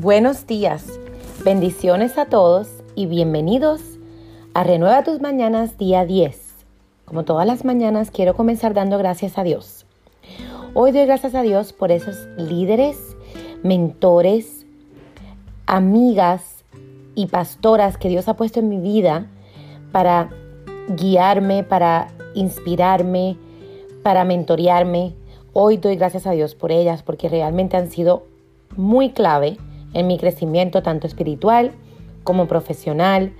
Buenos días, bendiciones a todos y bienvenidos a Renueva tus Mañanas día 10. Como todas las mañanas quiero comenzar dando gracias a Dios. Hoy doy gracias a Dios por esos líderes, mentores, amigas y pastoras que Dios ha puesto en mi vida para guiarme, para inspirarme, para mentorearme. Hoy doy gracias a Dios por ellas porque realmente han sido muy clave en mi crecimiento tanto espiritual como profesional,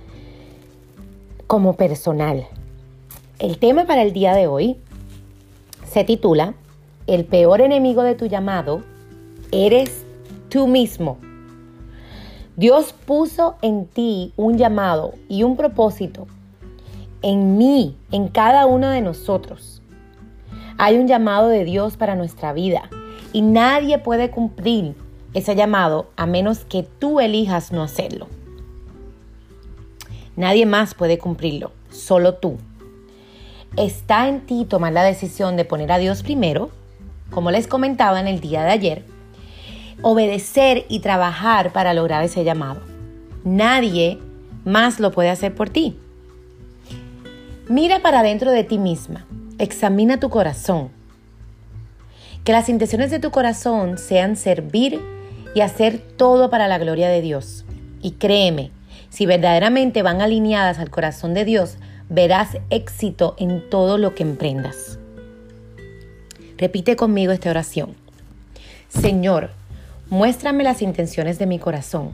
como personal. El tema para el día de hoy se titula El peor enemigo de tu llamado eres tú mismo. Dios puso en ti un llamado y un propósito, en mí, en cada uno de nosotros. Hay un llamado de Dios para nuestra vida y nadie puede cumplir ese llamado a menos que tú elijas no hacerlo. Nadie más puede cumplirlo, solo tú. Está en ti tomar la decisión de poner a Dios primero, como les comentaba en el día de ayer, obedecer y trabajar para lograr ese llamado. Nadie más lo puede hacer por ti. Mira para dentro de ti misma, examina tu corazón. Que las intenciones de tu corazón sean servir y hacer todo para la gloria de Dios. Y créeme, si verdaderamente van alineadas al corazón de Dios, verás éxito en todo lo que emprendas. Repite conmigo esta oración. Señor, muéstrame las intenciones de mi corazón.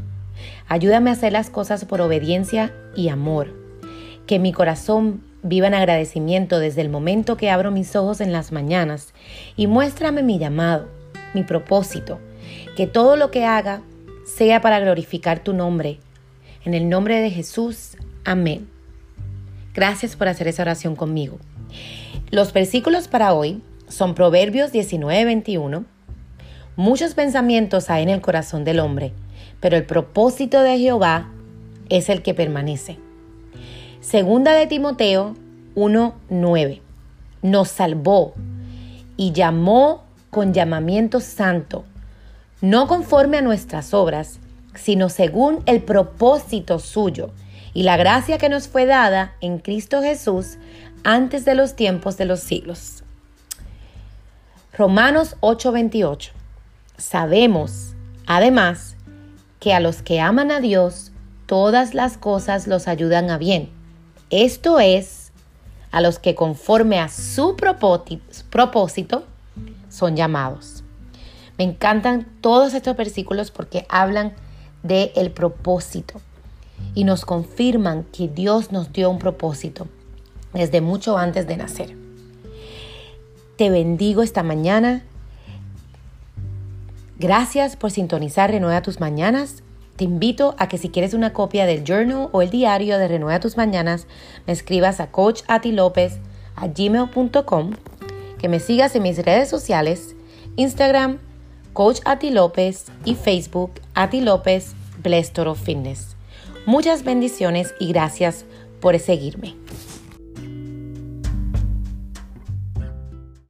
Ayúdame a hacer las cosas por obediencia y amor. Que mi corazón viva en agradecimiento desde el momento que abro mis ojos en las mañanas y muéstrame mi llamado, mi propósito, que todo lo que haga sea para glorificar tu nombre. En el nombre de Jesús, amén. Gracias por hacer esa oración conmigo. Los versículos para hoy son Proverbios 19:21. Muchos pensamientos hay en el corazón del hombre, pero el propósito de Jehová es el que permanece. Segunda de Timoteo 1:9. Nos salvó y llamó con llamamiento santo no conforme a nuestras obras, sino según el propósito suyo y la gracia que nos fue dada en Cristo Jesús antes de los tiempos de los siglos. Romanos 8:28. Sabemos, además, que a los que aman a Dios, todas las cosas los ayudan a bien. Esto es, a los que conforme a su propósito son llamados. Me encantan todos estos versículos porque hablan del el propósito y nos confirman que Dios nos dio un propósito desde mucho antes de nacer. Te bendigo esta mañana. Gracias por sintonizar Renueva tus Mañanas. Te invito a que si quieres una copia del journal o el diario de Renueva tus Mañanas, me escribas a coachatilopez a gmail.com, que me sigas en mis redes sociales, Instagram, Coach Ati López y Facebook Ati López Blessed Fitness. Muchas bendiciones y gracias por seguirme.